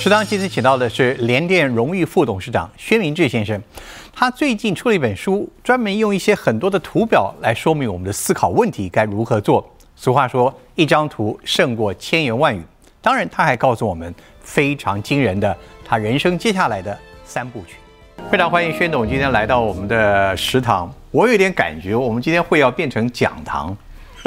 食堂今天请到的是联电荣誉副董事长薛明志先生，他最近出了一本书，专门用一些很多的图表来说明我们的思考问题该如何做。俗话说，一张图胜过千言万语。当然，他还告诉我们非常惊人的他人生接下来的三部曲。非常欢迎薛董今天来到我们的食堂，我有点感觉我们今天会要变成讲堂。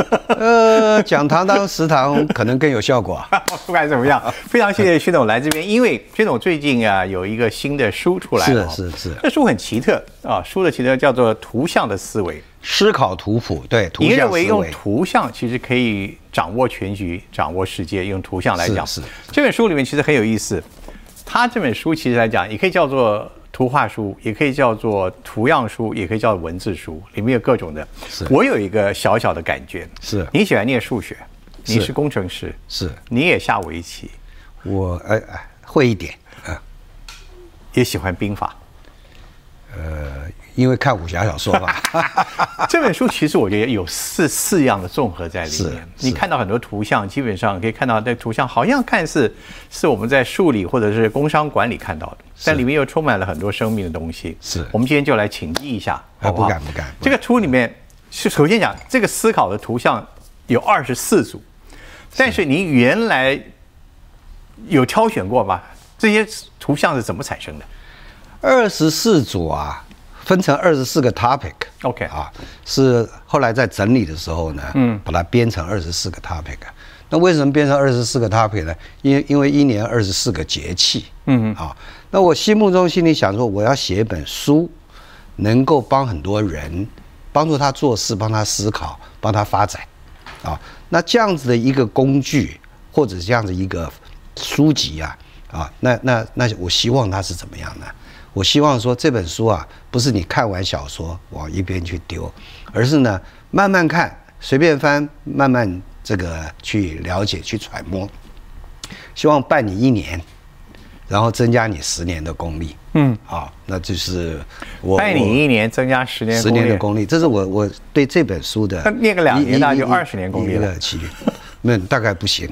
呃，讲堂当食堂可能更有效果。不管怎么样，非常谢谢薛总来这边，因为薛总最近啊有一个新的书出来了，是是是，这书很奇特啊，书的奇特叫做《图像的思维》，思考图谱。对，图您认为用图像其实可以掌握全局、掌握世界？用图像来讲，是这本书里面其实很有意思。他这本书其实来讲，也可以叫做。图画书也可以叫做图样书，也可以叫文字书，里面有各种的。是。我有一个小小的感觉，是。你喜欢念数学，你是工程师，是。你也下围棋，我哎哎会一点。啊，也喜欢兵法，呃。因为看武侠小说嘛，这本书其实我觉得有四四样的综合在里面。你看到很多图像，基本上可以看到那图像好像看似是我们在数理或者是工商管理看到的，但里面又充满了很多生命的东西。是我们今天就来请记一下，好不敢不敢。这个图里面是首先讲这个思考的图像有二十四组，但是您原来有挑选过吗？这些图像是怎么产生的？二十四组啊。分成二十四个 topic，OK 啊，是后来在整理的时候呢，嗯，把它编成二十四个 topic。那为什么编成二十四个 topic 呢？因为因为一年二十四个节气，嗯啊，那我心目中心里想说，我要写一本书，能够帮很多人，帮助他做事，帮他思考，帮他发展，啊，那这样子的一个工具或者这样子一个书籍啊，啊，那那那我希望它是怎么样呢？我希望说这本书啊，不是你看完小说往一边去丢，而是呢慢慢看，随便翻，慢慢这个去了解、去揣摩。希望伴你一年，然后增加你十年的功力。嗯，好，那就是我伴你一年，增加十年十年的功力，这是我我对这本书的。念个两年，那就二十年功力了。那大概不行，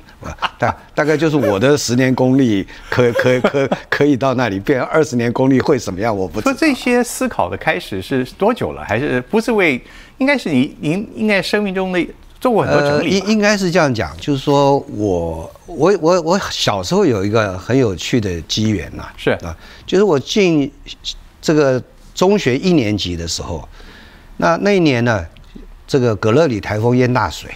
大大概就是我的十年功力，可可可可以到那里变二十年功力会什么样？我不知道。这些思考的开始是多久了？还是不是为？应该是你您应该生命中的做过很多整理。应应该是这样讲，就是说我我我我小时候有一个很有趣的机缘呐，是啊，就是我进这个中学一年级的时候，那那一年呢，这个格勒里台风淹大水。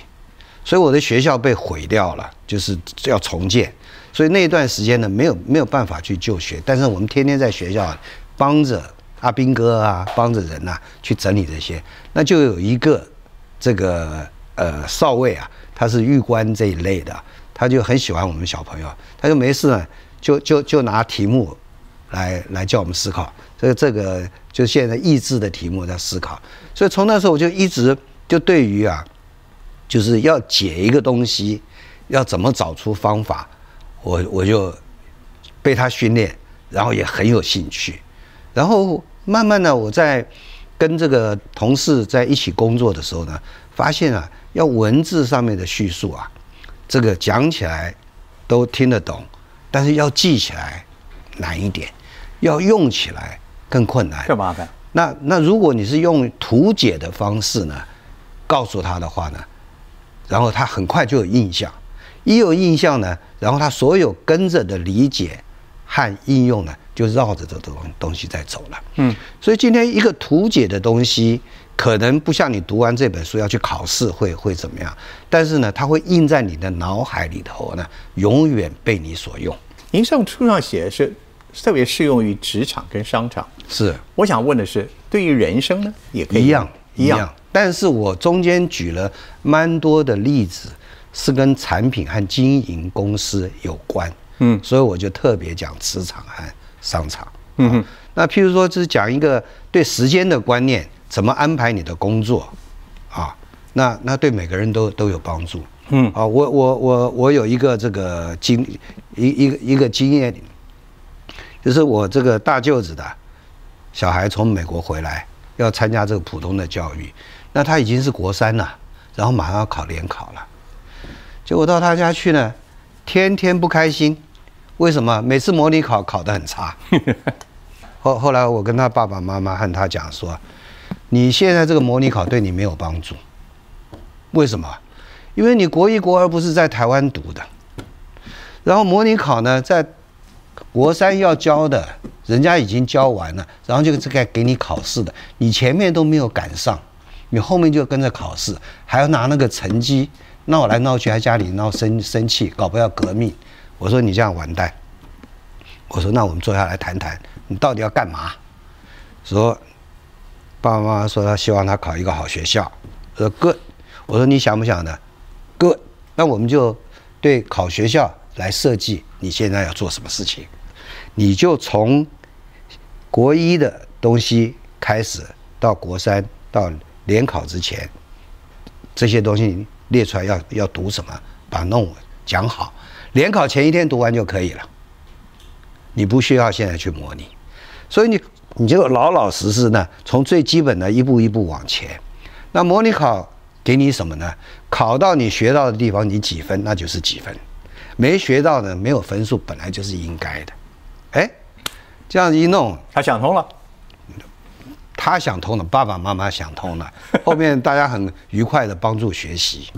所以我的学校被毁掉了，就是要重建。所以那一段时间呢，没有没有办法去就学。但是我们天天在学校帮着阿兵哥啊，帮着人呐去整理这些。那就有一个这个呃少尉啊，他是狱官这一类的，他就很喜欢我们小朋友，他就没事呢，就就就拿题目来来叫我们思考。这个这个就现在益智的题目在思考。所以从那时候我就一直就对于啊。就是要解一个东西，要怎么找出方法，我我就被他训练，然后也很有兴趣，然后慢慢的我在跟这个同事在一起工作的时候呢，发现啊，要文字上面的叙述啊，这个讲起来都听得懂，但是要记起来难一点，要用起来更困难，更麻烦。那那如果你是用图解的方式呢，告诉他的话呢？然后他很快就有印象，一有印象呢，然后他所有跟着的理解和应用呢，就绕着这东东西在走了。嗯，所以今天一个图解的东西，可能不像你读完这本书要去考试会会怎么样，但是呢，它会印在你的脑海里头呢，永远被你所用。您上书上写的是特别适用于职场跟商场，是。我想问的是，对于人生呢，也可以一样一样。但是我中间举了蛮多的例子，是跟产品和经营公司有关，嗯，所以我就特别讲磁场和商场，嗯哼，那譬如说，就是讲一个对时间的观念，怎么安排你的工作，啊，那那对每个人都都有帮助，嗯，啊，我我我我有一个这个经一一个一个经验，就是我这个大舅子的小孩从美国回来，要参加这个普通的教育。那他已经是国三了，然后马上要考联考了，结果到他家去呢，天天不开心。为什么？每次模拟考考得很差。后后来我跟他爸爸妈妈和他讲说，你现在这个模拟考对你没有帮助。为什么？因为你国一国二不是在台湾读的，然后模拟考呢，在国三要教的，人家已经教完了，然后就这个给你考试的，你前面都没有赶上，你后面就跟着考试，还要拿那个成绩闹来闹去，还家里闹生生气，搞不要革命。我说你这样完蛋。我说那我们坐下来谈谈，你到底要干嘛？说爸爸妈妈说他希望他考一个好学校，说 good。我说你想不想的？good。那我们就对考学校来设计，你现在要做什么事情？你就从国一的东西开始，到国三到联考之前，这些东西列出来要要读什么，把弄讲好。联考前一天读完就可以了，你不需要现在去模拟。所以你你就老老实实呢，从最基本的一步一步往前。那模拟考给你什么呢？考到你学到的地方，你几分那就是几分，没学到的没有分数，本来就是应该的。哎，这样一弄，他想通了，他想通了，爸爸妈妈想通了，后面大家很愉快的帮助学习，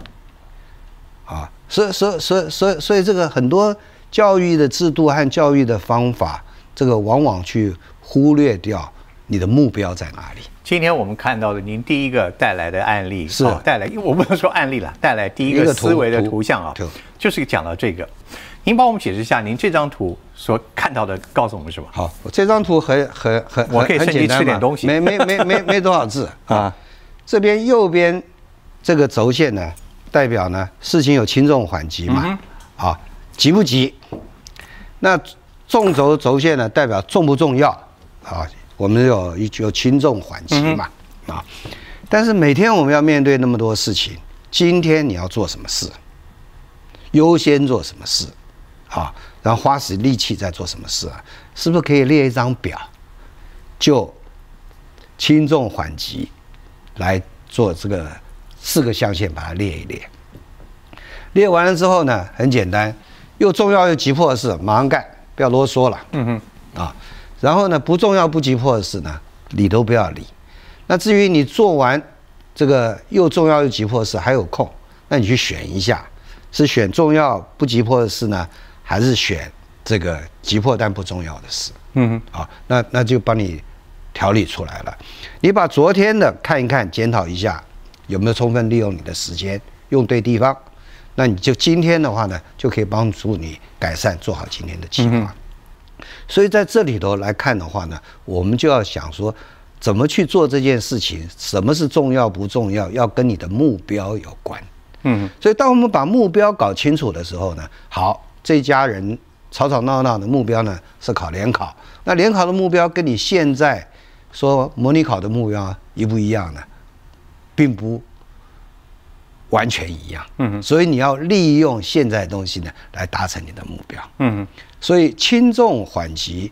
啊，所以所以所以所以所以这个很多教育的制度和教育的方法，这个往往去忽略掉你的目标在哪里。今天我们看到的您第一个带来的案例是哦带来，因为我不能说案例了，带来第一个思维的图图像啊，就是讲到这个。您帮我们解释一下，您这张图所看到的告诉我们什么？好，这张图很很很我可以吃点东西没没没没没多少字啊 啊。这边右边这个轴线呢，代表呢事情有轻重缓急嘛，嗯啊，急不急？那纵轴轴线呢，代表重不重要啊？我们有一有轻重缓急嘛，嗯啊。但是每天我们要面对那么多事情，今天你要做什么事？优先做什么事？啊，然后花时力气在做什么事啊？是不是可以列一张表，就轻重缓急来做这个四个象限，把它列一列。列完了之后呢，很简单，又重要又急迫的事马上干，不要啰嗦了。嗯哼，啊，然后呢，不重要不急迫的事呢，理都不要理。那至于你做完这个又重要又急迫的事还有空，那你去选一下，是选重要不急迫的事呢，还是选这个急迫但不重要的事？嗯哼，啊，那那就帮你调理出来了。你把昨天的看一看，检讨一下有没有充分利用你的时间，用对地方。那你就今天的话呢，就可以帮助你改善，做好今天的计划。所以在这里头来看的话呢，我们就要想说，怎么去做这件事情，什么是重要不重要，要跟你的目标有关。嗯所以当我们把目标搞清楚的时候呢，好，这家人吵吵闹闹的目标呢是考联考，那联考的目标跟你现在说模拟考的目标一不一样呢？并不完全一样。嗯哼所以你要利用现在的东西呢来达成你的目标。嗯哼，所以轻重缓急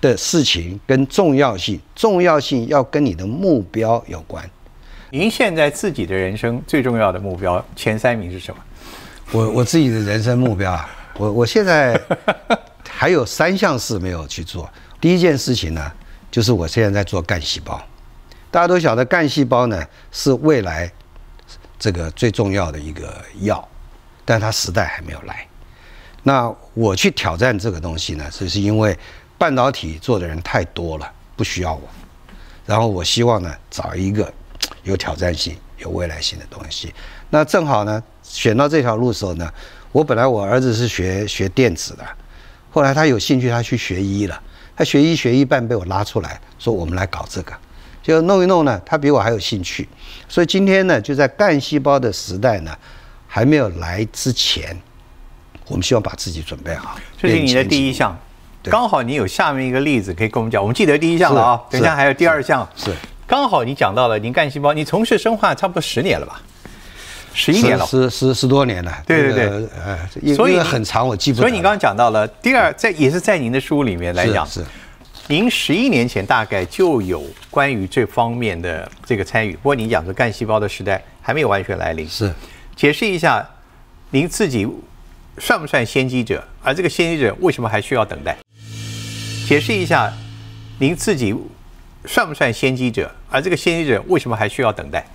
的事情跟重要性，重要性要跟你的目标有关。您现在自己的人生最重要的目标前三名是什么？我我自己的人生目标啊，我我现在 还有三项事没有去做。第一件事情呢，就是我现在在做干细胞。大家都晓得干细胞呢是未来这个最重要的一个药，但它时代还没有来。那我去挑战这个东西呢，就是因为半导体做的人太多了，不需要我。然后我希望呢找一个有挑战性、有未来性的东西。那正好呢选到这条路的时候呢，我本来我儿子是学学电子的，后来他有兴趣，他去学医了。他学医学一半被我拉出来，说我们来搞这个，就弄一弄呢，他比我还有兴趣。所以今天呢，就在干细胞的时代呢还没有来之前，我们希望把自己准备好。这是你的第一项，对刚好你有下面一个例子可以跟我们讲。我们记得第一项了啊，是等一下还有第二项。是刚好你讲到了您干细胞，你从事生化差不多十年了吧？十一年了。十十十多年了。对对对，呃，所以很长，我记不得了。所以你刚刚讲到了第二，在也是在您的书里面来讲，是是您十一年前大概就有关于这方面的这个参与。不过您讲说干细胞的时代还没有完全来临，是解释一下您自己算不算先机者？而这个先机者为什么还需要等待？解释一下，您自己算不算先机者？而这个先机者为什么还需要等待？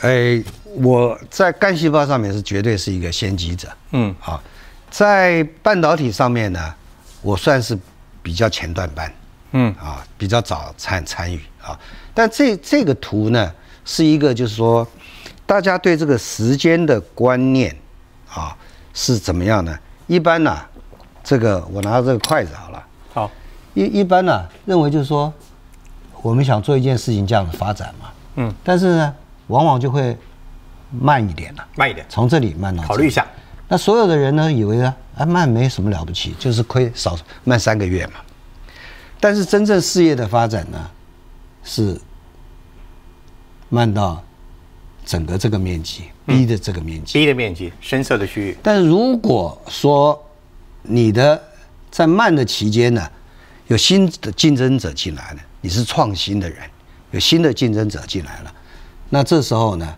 哎，我在干细胞上面是绝对是一个先机者。嗯，好，在半导体上面呢，我算是比较前段班。嗯，啊，比较早参参与啊。但这这个图呢，是一个就是说，大家对这个时间的观念啊是怎么样呢？一般呢，这个我拿这个筷子好了。好，一一般呢，认为就是说，我们想做一件事情这样的发展嘛。嗯，但是呢，往往就会慢一点了。慢一点，从这里慢到考虑一下。那所有的人呢，以为呢，啊慢没什么了不起，就是亏少慢三个月嘛。但是真正事业的发展呢，是慢到整个这个面积 B 的这个面积。B 的面积，深色的区域。但是如果说你的在慢的期间呢，有新的竞争者进来了，你是创新的人，有新的竞争者进来了，那这时候呢，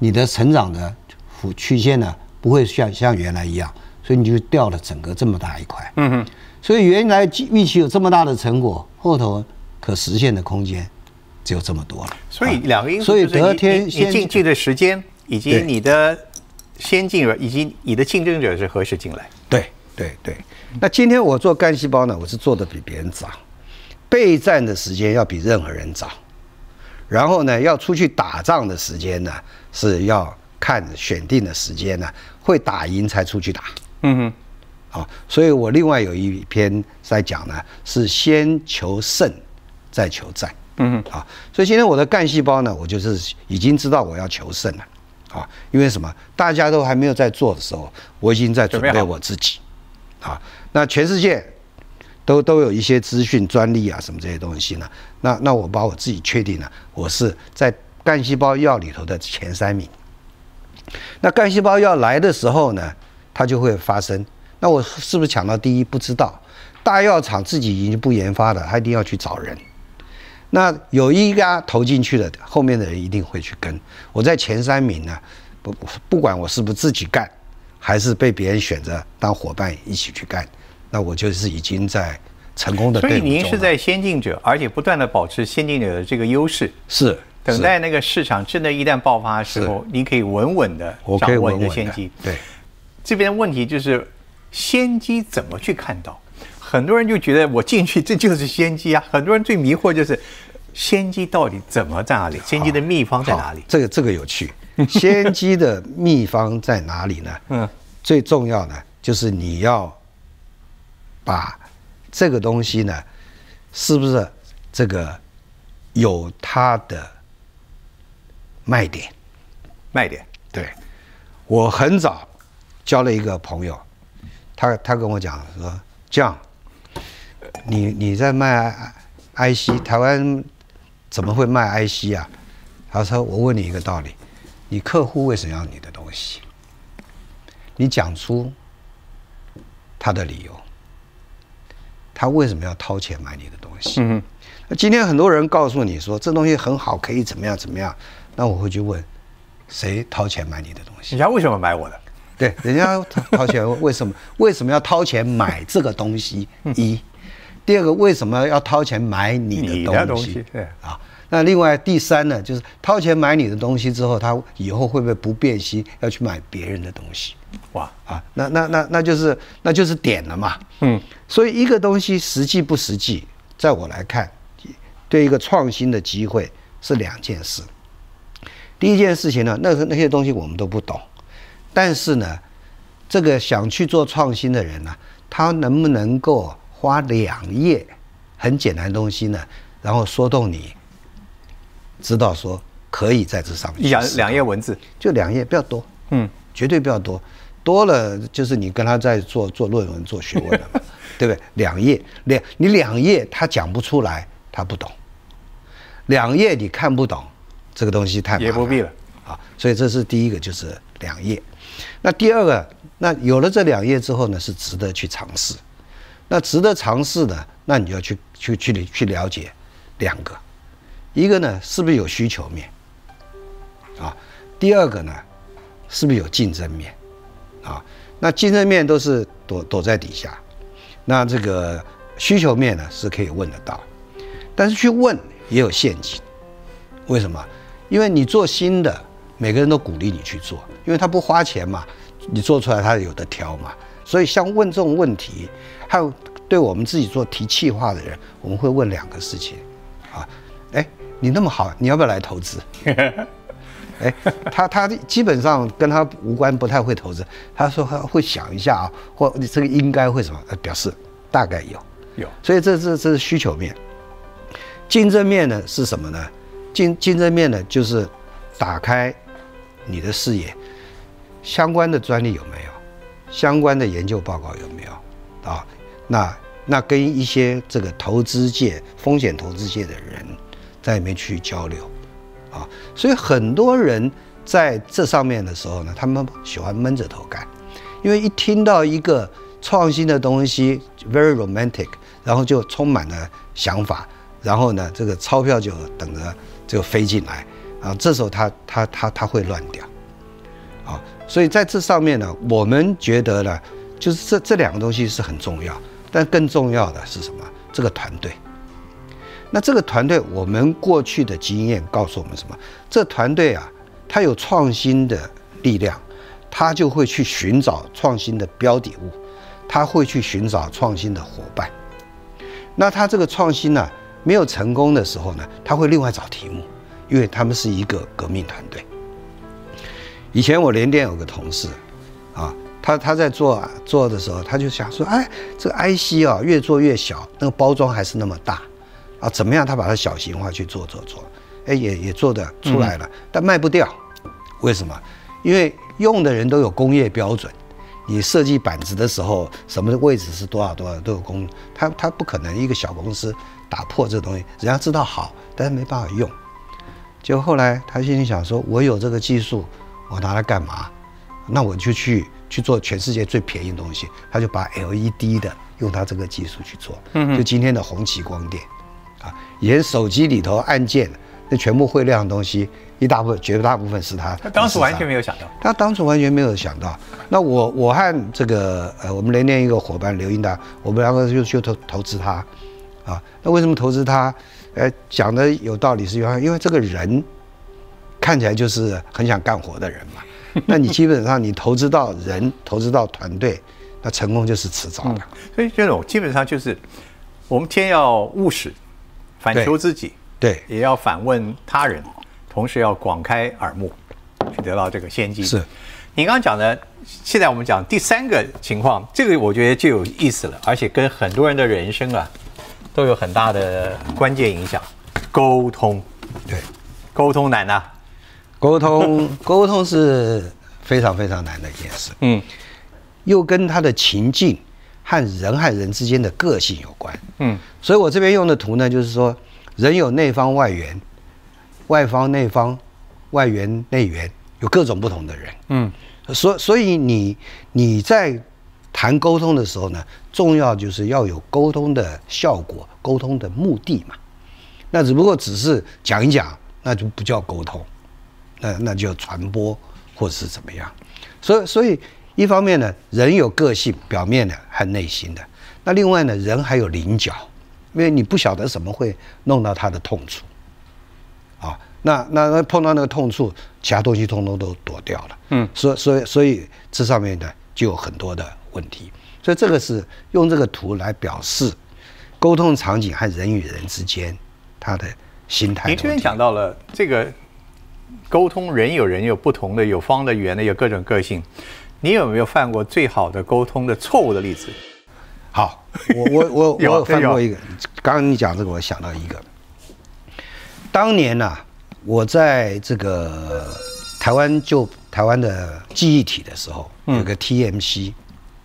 你的成长的曲曲线呢，不会像像原来一样，所以你就掉了整个这么大一块。嗯哼，所以原来预期有这么大的成果，后头可实现的空间只有这么多了。所以两个因素所以得天先进去的时间，以及你的先进者，以及你的竞争者是何时进来？对对对。那今天我做干细胞呢，我是做的比别人早，备战的时间要比任何人早，然后呢，要出去打仗的时间呢，是要看选定的时间呢，会打赢才出去打。嗯哼，啊，所以我另外有一篇在讲呢，是先求胜，再求战。嗯哼，啊，所以今天我的干细胞呢，我就是已经知道我要求胜了，啊，因为什么？大家都还没有在做的时候，我已经在准备我自己，啊，那全世界都都有一些资讯专利啊什么这些东西呢，那那我把我自己确定了，我是在干细胞药里头的前三名。那干细胞药来的时候呢，它就会发生。那我是不是抢到第一？不知道。大药厂自己已经不研发了，他一定要去找人。那有一家投进去的，后面的人一定会去跟。我在前三名呢，不不管我是不是自己干，还是被别人选择当伙伴一起去干，那我就是已经在成功的所以。您是在先进者，而且不断的保持先进者的这个优势，是等待那个市场真的一旦爆发的时候，你可以稳稳的掌握稳稳的你的先机。对。这边的问题就是先机怎么去看到？很多人就觉得我进去这就是先机啊，很多人最迷惑就是先机到底怎么在哪里？先机的秘方在哪里？这个这个有趣，先机的秘方在哪里呢？嗯，最重要的就是你要把这个东西呢，是不是这个有它的卖点？卖点。对，我很早交了一个朋友，他他跟我讲说，这样，你你在卖 IC，台湾怎么会卖 IC 啊？他说我问你一个道理，你客户为什么要你的东西？你讲出他的理由，他为什么要掏钱买你的东西？嗯那今天很多人告诉你说这东西很好，可以怎么样怎么样，那我会去问，谁掏钱买你的东西人？家为什么买我的？对，人家掏掏钱，为什么 为什么要掏钱买这个东西？一，第二个为什么要掏钱买你你的东西的东西？对啊，那另外第三呢，就是掏钱买你的东西之后，他以后会不会不变心，要去买别人的东西？哇，啊，那那那那就是那就是点了嘛。嗯，所以一个东西实际不实际，在我来看，对一个创新的机会是两件事。第一件事情呢，那个那些东西我们都不懂，但是呢，这个想去做创新的人呢，他能不能够花两页很简单的东西呢，然后说动你，知道说可以在这上面两两页文字，就两页，不要多。嗯，绝对不要多，多了就是你跟他在做做论文、做学问了嘛，对不对？两页两你两页他讲不出来，他不懂；两页你看不懂，这个东西太也不必了。啊。所以这是第一个，就是两页。那第二个，那有了这两页之后呢，是值得去尝试。那值得尝试的，那你就要去去去去了解两个，一个呢是不是有需求面啊？第二个呢是不是有竞争面啊？那竞争面都是躲躲在底下，那这个需求面呢是可以问得到，但是去问也有陷阱。为什么？因为你做新的，每个人都鼓励你去做，因为他不花钱嘛，你做出来他有的挑嘛。所以像问这种问题，还有对我们自己做提气化的人，我们会问两个事情，啊，哎，你那么好，你要不要来投资？哎，他他基本上跟他无关，不太会投资。他说他会想一下啊，或你这个应该会什么？表示大概有有。所以这这这是需求面，竞争面呢是什么呢？竞竞争面呢就是打开你的视野，相关的专利有没有？相关的研究报告有没有？啊，那那跟一些这个投资界、风险投资界的人在里面去交流。啊，所以很多人在这上面的时候呢，他们喜欢闷着头干，因为一听到一个创新的东西，very romantic，然后就充满了想法，然后呢，这个钞票就等着就飞进来，啊，这时候他他他他会乱掉，啊，所以在这上面呢，我们觉得呢，就是这这两个东西是很重要，但更重要的是什么？这个团队。那这个团队，我们过去的经验告诉我们什么？这团队啊，它有创新的力量，它就会去寻找创新的标的物，它会去寻找创新的伙伴。那它这个创新呢，没有成功的时候呢，他会另外找题目，因为他们是一个革命团队。以前我联电有个同事，啊，他他在做做的时候，他就想说，哎，这个 IC 啊，越做越小，那个包装还是那么大。啊，怎么样？他把它小型化去做做做，哎，也也做的出来了，但卖不掉。为什么？因为用的人都有工业标准，你设计板子的时候，什么位置是多少多少都有工，他他不可能一个小公司打破这东西，人家知道好，但是没办法用。就后来他心里想说，我有这个技术，我拿来干嘛？那我就去去做全世界最便宜的东西。他就把 LED 的用他这个技术去做，就今天的红旗光电。啊，以前手机里头按键，那全部会亮的东西，一大部分绝大部分是他。他当时完全没有想到。他当初完全没有想到。那我我和这个呃，我们联电一个伙伴刘英达，我们两个就就投投资他。啊，那为什么投资他？呃，讲的有道理，是因为因为这个人看起来就是很想干活的人嘛。那你基本上你投资到人，投资到团队，那成功就是迟早的。所以这种基本上就是我们先要务实。反求自己，对，也要反问他人，同时要广开耳目，去得到这个先机。是，你刚刚讲的，现在我们讲第三个情况，这个我觉得就有意思了，而且跟很多人的人生啊，都有很大的关键影响。沟通，对，沟通难呐，沟通，沟通是非常非常难的一件事。嗯，又跟他的情境。和人和人之间的个性有关，嗯，所以我这边用的图呢，就是说人有内方外圆，外方内方，外圆内圆，有各种不同的人，嗯，所所以你你在谈沟通的时候呢，重要就是要有沟通的效果，沟通的目的嘛，那只不过只是讲一讲，那就不叫沟通，那那就传播或者是怎么样，所以所以。一方面呢，人有个性，表面的和内心的；那另外呢，人还有棱角，因为你不晓得什么会弄到他的痛处，啊，那那那碰到那个痛处，其他东西通通都躲掉了。嗯，所所以所以这上面呢就有很多的问题，所以这个是用这个图来表示沟通场景和人与人之间他的心态。您这边讲到了这个沟通，人有人有不同的，有方的、圆的，有各种个性。你有没有犯过最好的沟通的错误的例子？好，我我我 我有犯过一个。刚刚你讲这个，我想到一个。当年呐，我在这个台湾就台湾的记忆体的时候，有个 TMC，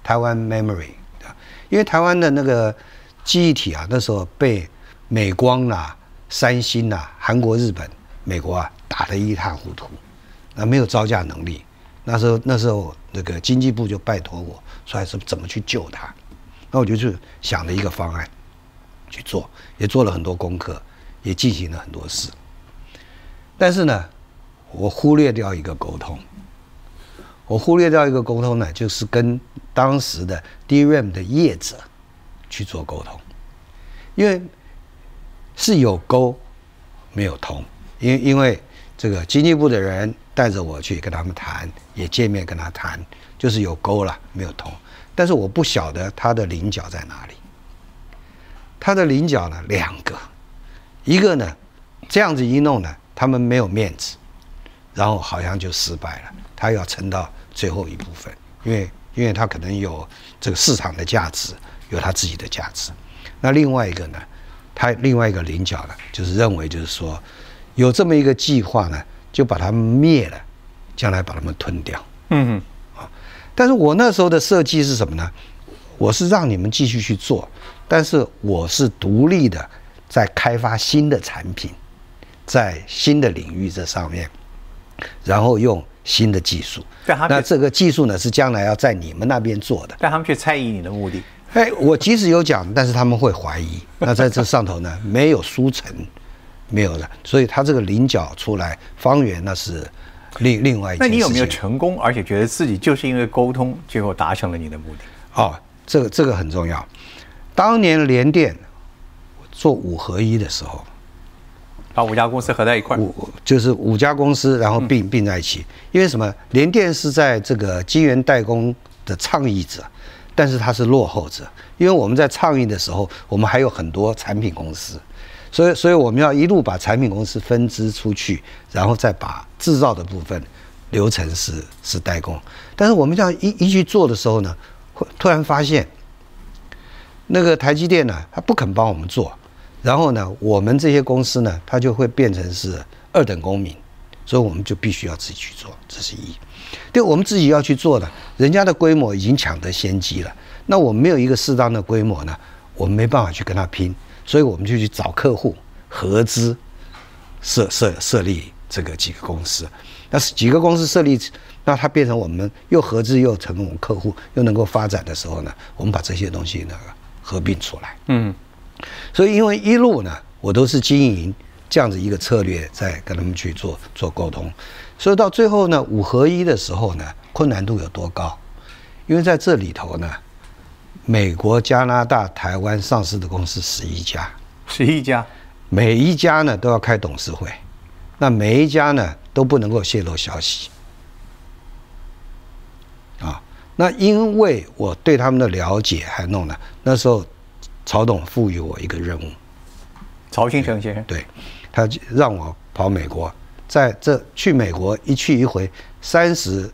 台湾 Memory，因为台湾的那个记忆体啊，那时候被美光啊、三星啊、韩国、日本、美国啊打得一塌糊涂，那没有招架能力。那时候那时候。那个经济部就拜托我说，还是怎么去救他？那我就去想了一个方案去做，也做了很多功课，也进行了很多事。但是呢，我忽略掉一个沟通，我忽略掉一个沟通呢，就是跟当时的 DRAM 的业者去做沟通，因为是有沟没有通，因因为这个经济部的人带着我去跟他们谈，也见面跟他谈，就是有沟了没有通，但是我不晓得他的棱角在哪里。他的棱角呢两个，一个呢这样子一弄呢，他们没有面子，然后好像就失败了。他要撑到最后一部分，因为因为他可能有这个市场的价值，有他自己的价值。那另外一个呢，他另外一个棱角呢，就是认为就是说有这么一个计划呢，就把它灭了，将来把它们吞掉。嗯嗯，啊，但是我那时候的设计是什么呢？我是让你们继续去做。但是我是独立的，在开发新的产品，在新的领域这上面，然后用新的技术。那这个技术呢，是将来要在你们那边做的。但他们却猜疑你的目的。哎，我即使有讲，但是他们会怀疑。那在这上头呢，没有书成，没有的。所以它这个菱角出来，方圆那是另另外一。那你有没有成功，而且觉得自己就是因为沟通，最后达成了你的目的？哦，这个这个很重要。当年联电做五合一的时候，把五家公司合在一块，五就是五家公司，然后并并在一起。因为什么？联电是在这个晶圆代工的倡议者，但是它是落后者。因为我们在倡议的时候，我们还有很多产品公司，所以所以我们要一路把产品公司分支出去，然后再把制造的部分流程是是代工。但是我们这样一一去做的时候呢，会突然发现。那个台积电呢，他不肯帮我们做，然后呢，我们这些公司呢，它就会变成是二等公民，所以我们就必须要自己去做，这是一。对，我们自己要去做的，人家的规模已经抢得先机了，那我们没有一个适当的规模呢，我们没办法去跟他拼，所以我们就去找客户合资设设设立这个几个公司，那是几个公司设立，那它变成我们又合资又成为我们客户又能够发展的时候呢，我们把这些东西呢。合并出来，嗯，所以因为一路呢，我都是经营这样子一个策略，在跟他们去做做沟通，所以到最后呢，五合一的时候呢，困难度有多高？因为在这里头呢，美国、加拿大、台湾上市的公司十一家，十一家，每一家呢都要开董事会，那每一家呢都不能够泄露消息，啊。那因为我对他们的了解还弄了，那时候曹董赋予我一个任务，曹新成先生，对，他让我跑美国，在这去美国一去一回三十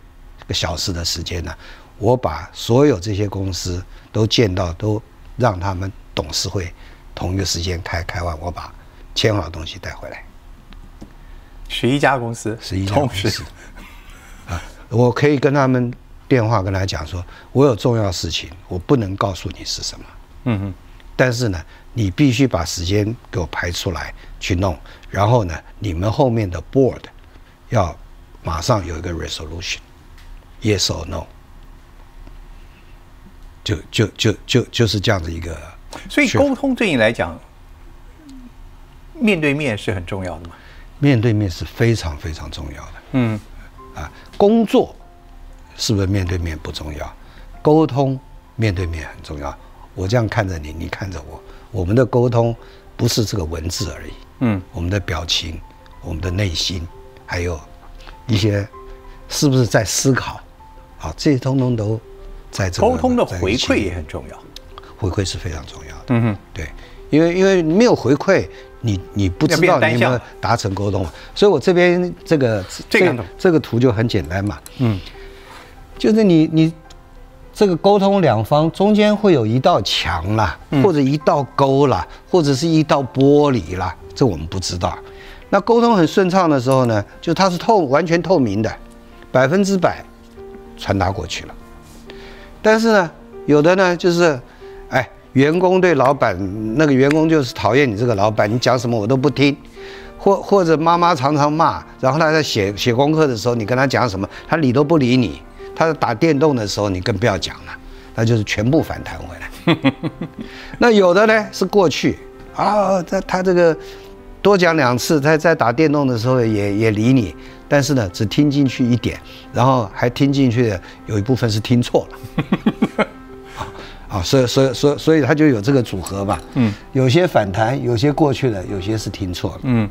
个小时的时间呢，我把所有这些公司都见到，都让他们董事会同一个时间开，开完我把签好的东西带回来，十一家公司，十一家公司，啊，我可以跟他们。电话跟他讲说，我有重要事情，我不能告诉你是什么。嗯哼。但是呢，你必须把时间给我排出来去弄。然后呢，你们后面的 board 要马上有一个 resolution，yes or no。就就就就就是这样的一个。所以沟通对你来讲，面对面是很重要的嘛？面对面是非常非常重要的。嗯。啊，工作。是不是面对面不重要？沟通面对面很重要。我这样看着你，你看着我，我们的沟通不是这个文字而已。嗯，我们的表情、我们的内心，还有一些是不是在思考？啊，这些通通都在这。沟通的回馈也很重要，回馈是非常重要的。嗯哼，对，因为因为没有回馈，你你不知道你有没有达成沟通。所以我这边这个这个这个图就很简单嘛。嗯。就是你你这个沟通两方中间会有一道墙啦，或者一道沟啦，或者是一道玻璃啦，这我们不知道。那沟通很顺畅的时候呢，就它是透完全透明的，百分之百传达过去了。但是呢，有的呢就是，哎，员工对老板，那个员工就是讨厌你这个老板，你讲什么我都不听，或或者妈妈常常骂，然后他在写写功课的时候，你跟他讲什么，他理都不理你。他在打电动的时候，你更不要讲了，那就是全部反弹回来。那有的呢是过去啊，他他这个多讲两次，他在打电动的时候也也理你，但是呢，只听进去一点，然后还听进去的有一部分是听错了。啊，所以所以所以所以他就有这个组合嘛。嗯，有些反弹，有些过去了，有些是听错了。嗯，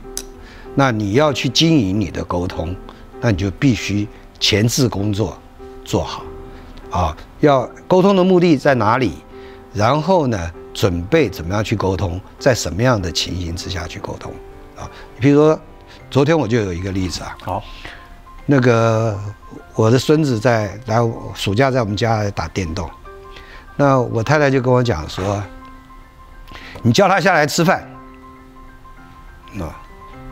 那你要去经营你的沟通，那你就必须前置工作做好。啊，要沟通的目的在哪里？然后呢，准备怎么样去沟通，在什么样的情形之下去沟通？啊，比如说，昨天我就有一个例子啊。好，那个我的孙子在来暑假在我们家打电动。那我太太就跟我讲说：“你叫他下来吃饭。”那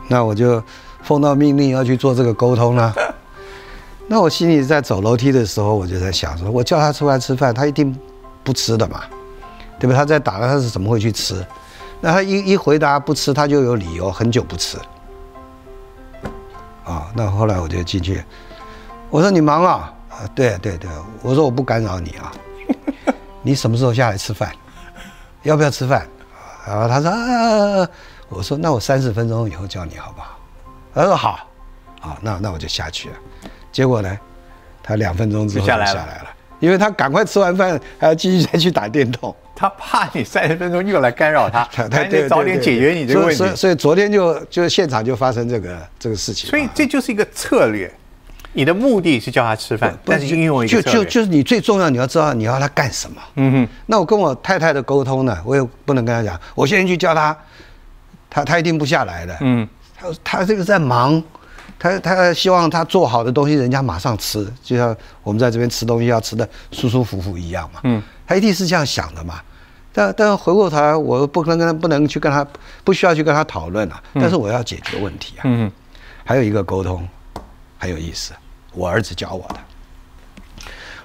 那我就奉到命令要去做这个沟通了。那我心里在走楼梯的时候，我就在想说：我叫他出来吃饭，他一定不吃的嘛，对不对？他在打，他是怎么会去吃？那他一一回答不吃，他就有理由很久不吃。啊，那后来我就进去，我说：“你忙啊？”啊，对对对，我说我不干扰你啊。你什么时候下来吃饭？要不要吃饭？然后他说啊，我说那我三十分钟以后叫你好不好？他说好，好，那那我就下去了。结果呢，他两分钟之后就下来了，因为他赶快吃完饭还要继续再去打电动。他怕你三十分钟又来干扰他，他得早点解决你这个问题。所以所以昨天就就现场就发生这个这个事情。所以这就是一个策略。你的目的是叫他吃饭，但是运用一个就就就是你最重要，你要知道你要他干什么。嗯哼。那我跟我太太的沟通呢，我也不能跟他讲，我现在去叫他，他他一定不下来的。嗯。他他这个在忙，他他希望他做好的东西人家马上吃，就像我们在这边吃东西要吃的舒舒服服一样嘛。嗯。他一定是这样想的嘛。但但回过头来，我不能跟他不能去跟他不需要去跟他讨论了。但是我要解决问题啊。嗯。还有一个沟通。很有意思，我儿子教我的。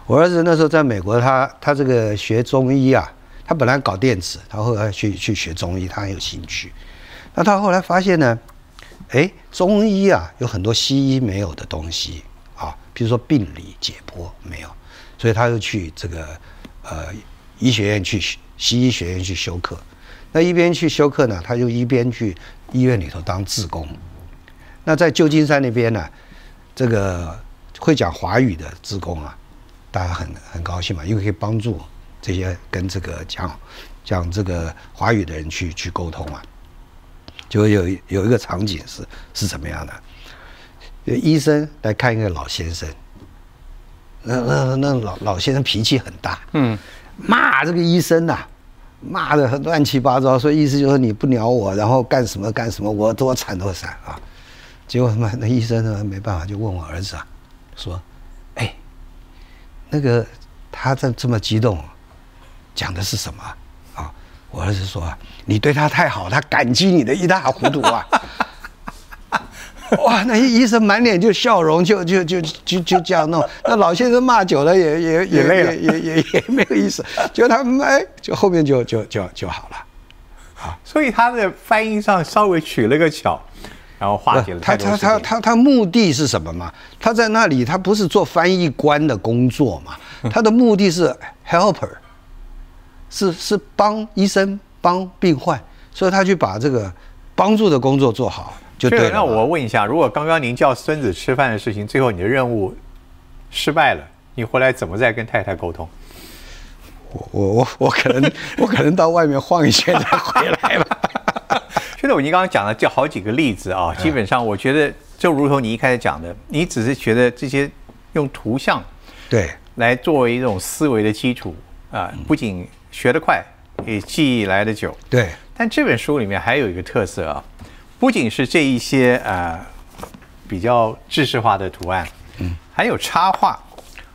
我儿子那时候在美国，他他这个学中医啊，他本来搞电子，他后来去去学中医，他很有兴趣。那他后来发现呢，哎，中医啊有很多西医没有的东西啊，比如说病理解剖没有，所以他又去这个呃医学院去西医学院去修课。那一边去修课呢，他就一边去医院里头当志工。那在旧金山那边呢？这个会讲华语的职工啊，大家很很高兴嘛，因为可以帮助这些跟这个讲讲这个华语的人去去沟通啊。就有有一个场景是是怎么样的？医生来看一个老先生，那那那老老先生脾气很大，嗯，骂这个医生呐，骂的很乱七八糟，所以意思就是你不鸟我，然后干什么干什么，我多惨多惨啊。结果他妈那医生呢没办法，就问我儿子啊，说：“哎，那个他这这么激动，讲的是什么啊？”我儿子说：“啊，你对他太好，他感激你的一塌糊涂啊！”哇，那医生满脸就笑容，就就就就就这样弄。那老先生骂久了也也也累了，也也也没有意思。就他们哎，就后面就就就就好了。好，所以他的翻译上稍微取了个巧。然后化解了他他他他他目的是什么嘛？他在那里，他不是做翻译官的工作嘛？他的目的是 helper，是是帮医生帮病患，所以他去把这个帮助的工作做好就对了。那我问一下，如果刚刚您叫孙子吃饭的事情，最后你的任务失败了，你回来怎么再跟太太沟通？我我我我可能 我可能到外面晃一圈再回来吧。现在我您刚刚讲了就好几个例子啊，基本上我觉得就如同你一开始讲的，你只是觉得这些用图像对来作为一种思维的基础啊，不仅学得快，也记忆来的久。对，但这本书里面还有一个特色啊，不仅是这一些呃比较知识化的图案，嗯，还有插画，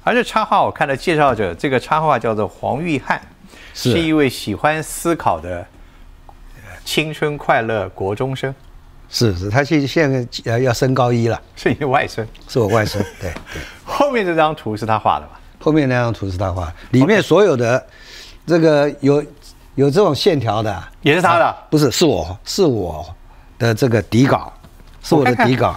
而这插画我看到介绍者，这个插画叫做黄玉汉，是一位喜欢思考的。青春快乐国中生，是是，他现现在呃要升高一了，是你外甥，是我外甥，对对。后面这张图是他画的吧？后面那张图是他画，里面所有的这个有有这种线条的，也是他的？不是，是我是我的这个底稿，是我的底稿，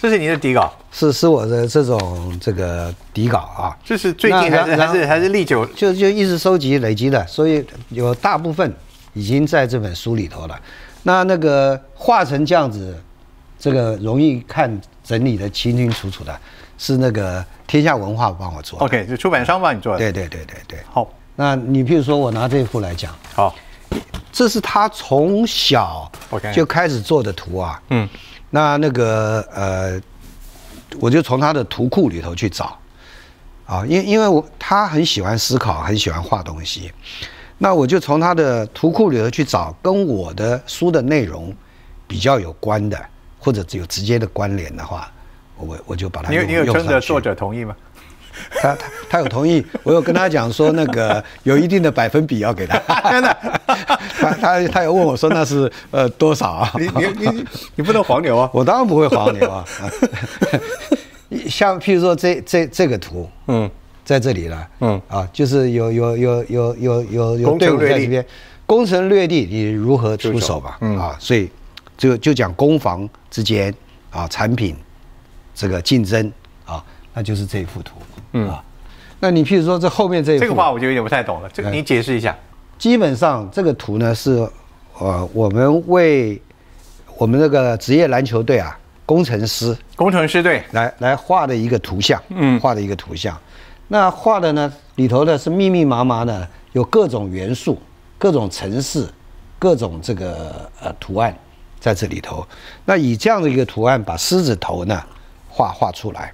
这是你的底稿，是是我的这种这个底稿啊。这是最近还是还是还是历久？就就一直收集累积的，所以有大部分。已经在这本书里头了，那那个画成这样子，这个容易看整理的清清楚楚的，是那个天下文化帮我做的。OK，就出版商帮你做的。对对对对对。好，那你比如说我拿这幅来讲，好，这是他从小就开始做的图啊。嗯，那那个呃，我就从他的图库里头去找啊，因因为我他很喜欢思考，很喜欢画东西，那我就从他的图库里头去找跟我的书的内容比较有关的，或者有直接的关联的话，我我就把它你有你有征得作者同意吗？他他他有同意，我有跟他讲说那个有一定的百分比要给他，真的 他他他有问我说那是呃多少啊？你你你你不能黄牛啊！我当然不会黄牛啊。像譬如说这这这个图嗯，在这里了，嗯啊，就是有有有有有有有攻队伍在这边，攻城略地，你如何出手吧？嗯啊，所以就就讲攻防之间啊，产品这个竞争啊，那就是这一幅图，嗯啊，那你譬如说这后面这一这个话我就有点不太懂了，这个你解释一下。基本上这个图呢是，呃，我们为我们那个职业篮球队啊，工程师工程师队，来来画的一个图像，嗯画的一个图像。那画的呢里头呢是密密麻麻的，有各种元素、各种城市、各种这个呃图案在这里头。那以这样的一个图案把狮子头呢画画出来，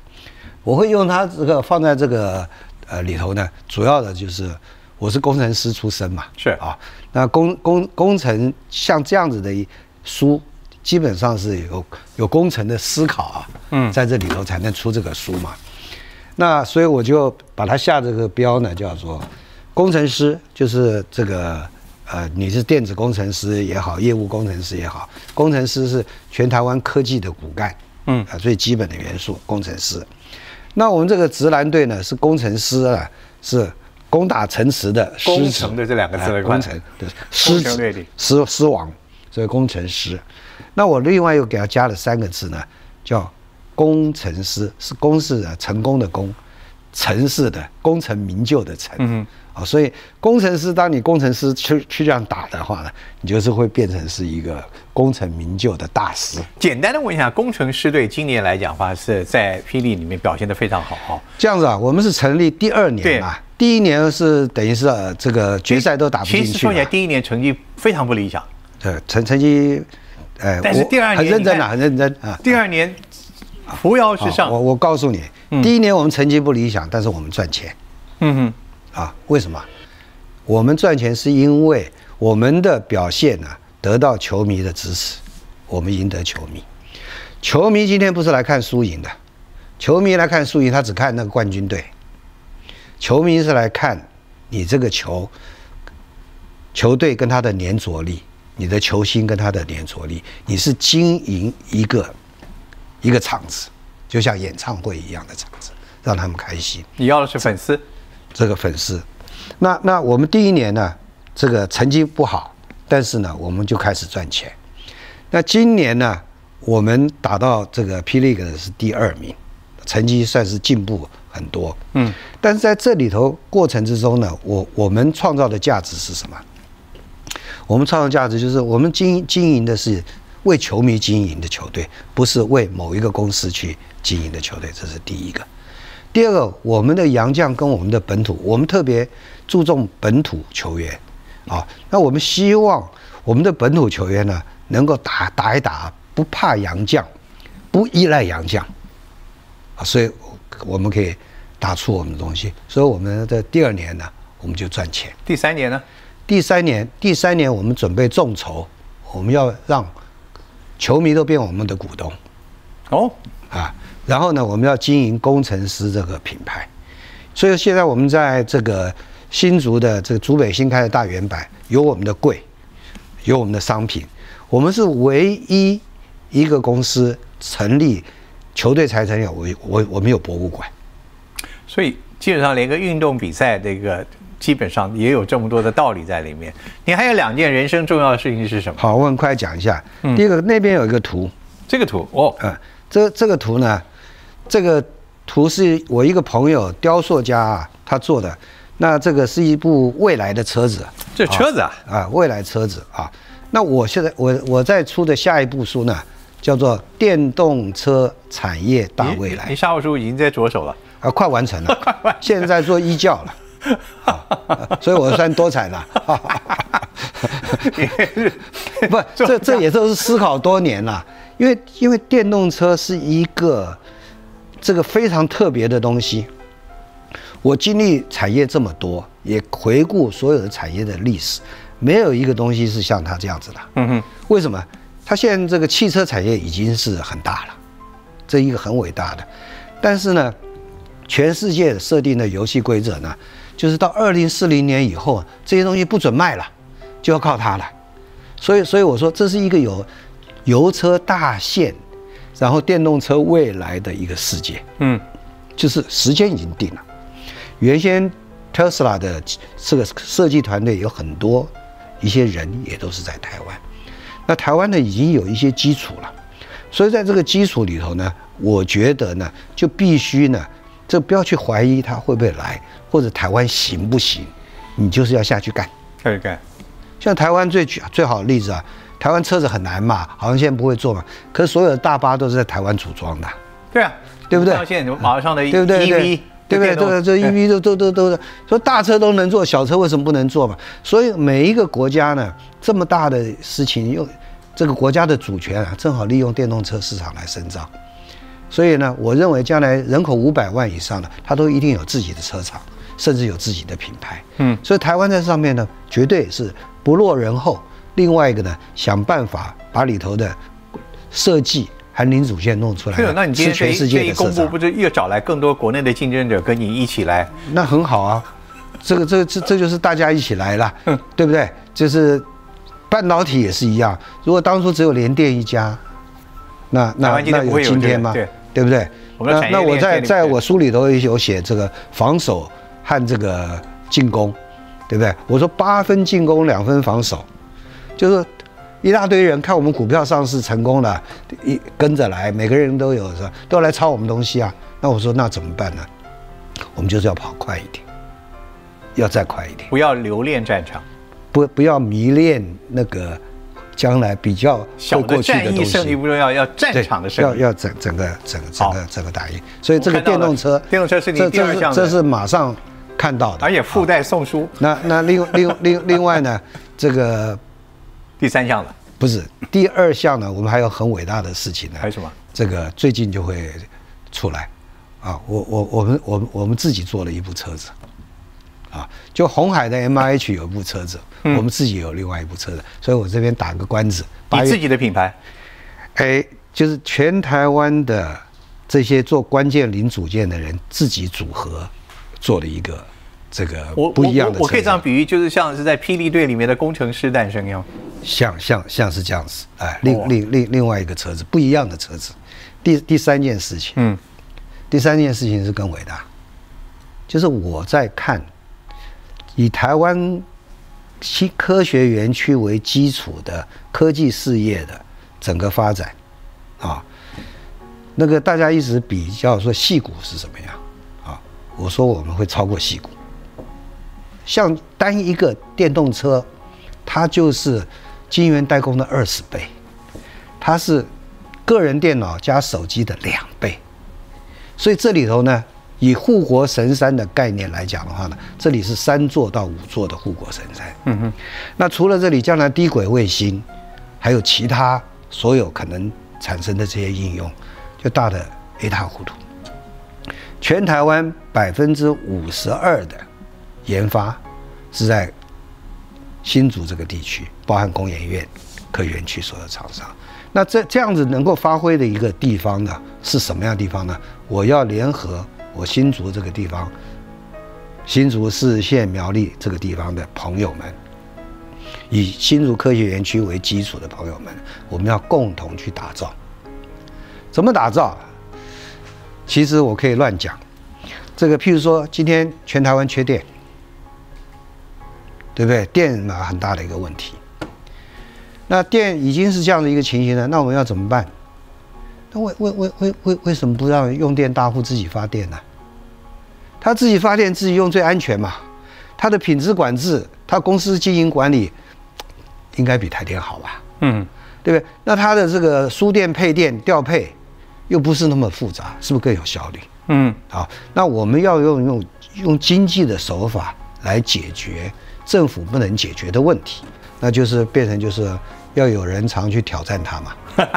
我会用它这个放在这个呃里头呢，主要的就是我是工程师出身嘛，是啊，那工工工程像这样子的一书，基本上是有有工程的思考啊，嗯在这里头才能出这个书嘛。那所以我就把它下这个标呢，叫做工程师，就是这个呃，你是电子工程师也好，业务工程师也好，工程师是全台湾科技的骨干，嗯啊，最基本的元素，工程师。那我们这个直男队呢，是工程师啊，是攻打城池的狮子工程的这两个字工程对师子攻城略地狮狮王，所以工程师。那我另外又给他加了三个字呢，叫工程师，是公是啊成功的工，城市的功成名就的成。嗯啊，所以工程师，当你工程师去去这样打的话呢，你就是会变成是一个功成名就的大师。简单的问一下，工程师队今年来讲的话，是在霹雳里面表现得非常好哈。这样子啊，我们是成立第二年啊，第一年是等于是呃这个决赛都打不进去嘛其实说起来，，第一年成绩非常不理想，对成成绩，呃，但是第二年很认真啊，很认真啊。第二年扶摇直上啊我。我告诉你，第一年我们成绩不理想，但是我们赚钱嗯哼，啊。为什么？我们赚钱是因为我们的表现呢、得到球迷的支持，我们赢得球迷。球迷今天不是来看输赢的，球迷来看输赢，他只看那个冠军队。球迷是来看你这个球，球队跟他的粘着力，你的球星跟他的粘着力，你是经营一个一个场子，就像演唱会一样的场子，让他们开心。你要的是粉丝，这个粉丝。那那我们第一年呢，这个成绩不好，但是呢，我们就开始赚钱。那今年呢，我们打到这个霹雳的是第二名，成绩算是进步很多。嗯，但是在这里头过程之中呢，我我们创造的价值是什么？我们创造价值就是我们经经营的是为球迷经营的球队，不是为某一个公司去经营的球队，这是第一个。第二个，我们的洋将跟我们的本土，我们特别注重本土球员啊。那我们希望我们的本土球员呢，能够打打一打，不怕洋将，不依赖洋将啊，所以我们可以打出我们的东西。所以我们的第二年呢，我们就赚钱。第三年呢？第三年，第三年我们准备众筹，我们要让球迷都变我们的股东。哦，啊，然后呢，我们要经营工程师这个品牌，所以现在我们在这个新竹的这个竹北新开的大圆板有我们的柜，有我们的商品，我们是唯一一个公司成立球队才成立，我我我们有博物馆，所以基本上连个运动比赛这个基本上也有这么多的道理在里面。你还有两件人生重要的事情是什么？好，我很快讲一下。嗯第一个，那边有一个图，这个图哦，嗯，这这个图呢，这个图是我一个朋友雕塑家啊，他做的。那这个是一部未来的车子，这车子啊，啊，未来车子啊。那我现在我我在出的下一部书呢，叫做电动车产业大未你来沙文书已经在着手了，啊，快完成了，现在做医教了。啊所以我算多产了，不，这这也都是思考多年了，因为因为电动车是一个这个非常特别的东西。我经历产业这么多，也回顾所有的产业的历史，没有一个东西是像它这样子的。嗯哼，为什么？它现在这个汽车产业已经是很大了，这一个很伟大的，但是呢，全世界设定的游戏规则呢，就是到二零四零年以后，这些东西不准卖了，就要靠它了。所以，所以我说这是一个有油车大限，然后电动车未来的一个世界。嗯，就是时间已经定了。原先特斯拉的这个设计团队有很多一些人也都是在台湾，那台湾呢已经有一些基础了，所以在这个基础里头呢，我觉得呢就必须呢，这不要去怀疑它会不会来，或者台湾行不行，你就是要下去干。下去干，像台湾最举最好的例子啊，台湾车子很难嘛，好像现在不会做嘛，可是所有的大巴都是在台湾组装的。对啊，对不对像现在马上的对不对？EV，对不对？电动对，这 EV 都都都都，说大车都能做，小车为什么不能做嘛？所以每一个国家呢，这么大的事情，又这个国家的主权啊，正好利用电动车市场来伸张。所以呢，我认为将来人口五百万以上的，它都一定有自己的车厂，甚至有自己的品牌。嗯，所以台湾在上面呢，绝对是不落人后。另外一个呢，想办法把里头的设计和零组件弄出来，那你今天全世界这一公布，不。就又找来更多国内的竞争者跟你一起来？那很好啊，这个这个这这就是大家一起来了，对不对？就是半导体也是一样，如果当初只有联电一家，那那那有今天吗？对对不对？那那我在在我书里头有写这个防守和这个进攻，对不对？我说八分进攻，两分防守，就是一大堆人看我们股票上市成功了，一跟着来，每个人都有是吧？都要来抄我们东西啊。那我说那怎么办呢？我们就是要跑快一点，要再快一点，不要留恋战场，不不要迷恋那个将来比较小过的去的东战役胜利西。不重要，要战场的胜利。要要整整个整个整个整个打赢，所以这个电动车，电动车是你这第二项的这是这是马上看到的，而且附带送书，那那另另另另外呢，这个第三项了，不是第二项呢，我们还有很伟大的事情呢。还有什么？这个最近就会出来，啊，我我我们我们我们自己做了一部车子，啊，就红海的 M I H 有一部车子，嗯我们自己有另外一部车子，所以我这边打个关子，八你自己的品牌，哎，就是全台湾的这些做关键零组件的人自己组合做了一个这个不一样的我我我可以这样比喻，就是像是在霹雳队里面的工程师诞生一样。像像像是这样子，哎，另哦另另另外一个车子，不一样的车子。第第三件事情，嗯，第三件事情是更伟大，就是我在看以台湾新科学园区为基础的科技事业的整个发展啊，那个大家一直比较说戏骨是什么样啊，我说我们会超过戏骨，像单一个电动车，它就是晶圆代工的二十倍，它是个人电脑加手机的两倍。所以这里头呢，以护国神山的概念来讲的话呢，这里是三座到五座的护国神山。嗯哼，那除了这里将来低轨卫星，还有其他所有可能产生的这些应用，就大的一塌糊涂。全台湾百分之五十二的研发是在新竹这个地区，包含工研院、科园区所有厂商。那这这样子能够发挥的一个地方呢，是什么样的地方呢？我要联合我新竹这个地方，新竹市县苗栗这个地方的朋友们，以新竹科学园区为基础的朋友们，我们要共同去打造。怎么打造？其实我可以乱讲。这个，譬如说，今天全台湾缺电，对不对？电嘛，很大的一个问题。那电已经是这样的一个情形了，那我们要怎么办？那为为为为为为什么不让用电大户自己发电呢？他自己发电自己用最安全嘛，他的品质管制，他公司经营管理应该比台电好吧？嗯，对不对？那他的这个输电配电调配又不是那么复杂，是不是更有效率？嗯，好，那我们要用用用经济的手法来解决政府不能解决的问题，那就是变成就是要有人常去挑战它嘛。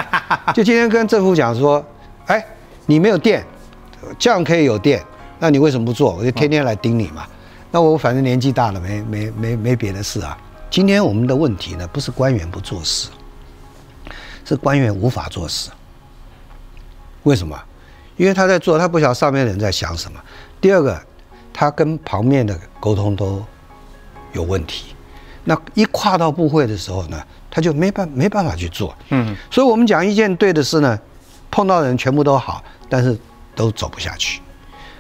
就今天跟政府讲说，哎，你没有电，这样可以有电，那你为什么不做？我就天天来盯你嘛。那我反正年纪大了，没没没没别的事啊。今天我们的问题呢，不是官员不做事，是官员无法做事。为什么？因为他在做，他不晓得上面的人在想什么。第二个，他跟旁边的沟通都有问题。那一跨到部会的时候呢，他就没办没办法去做。嗯，所以我们讲一件对的事呢，碰到的人全部都好，但是都走不下去。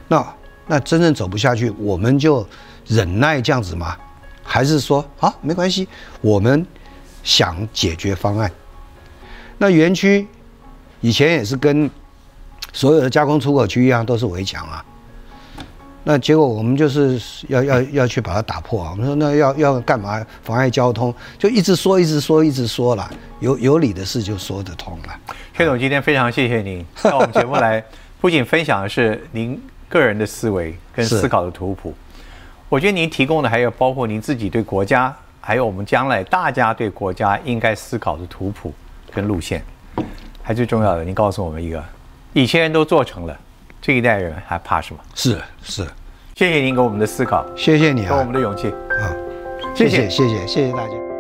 那那真正走不下去，我们就忍耐这样子吗？还是说啊没关系，我们想解决方案？那园区以前也是跟所有的加工出口区一样，都是围墙啊。那结果我们就是要要要去把它打破啊！我们说那要要干嘛？妨碍交通，就一直说，一直说，一直说了。有有理的事就说得通了。薛总今天非常谢谢您 到我们节目来，不仅分享的是您个人的思维跟思考的图谱，我觉得您提供的还有包括您自己对国家，还有我们将来大家对国家应该思考的图谱跟路线。还最重要的，您告诉我们一个，以前人都做成了，这一代人还怕什么？是是。谢谢您给我们的思考谢谢你给我们的勇气。啊。谢谢谢谢谢谢大家。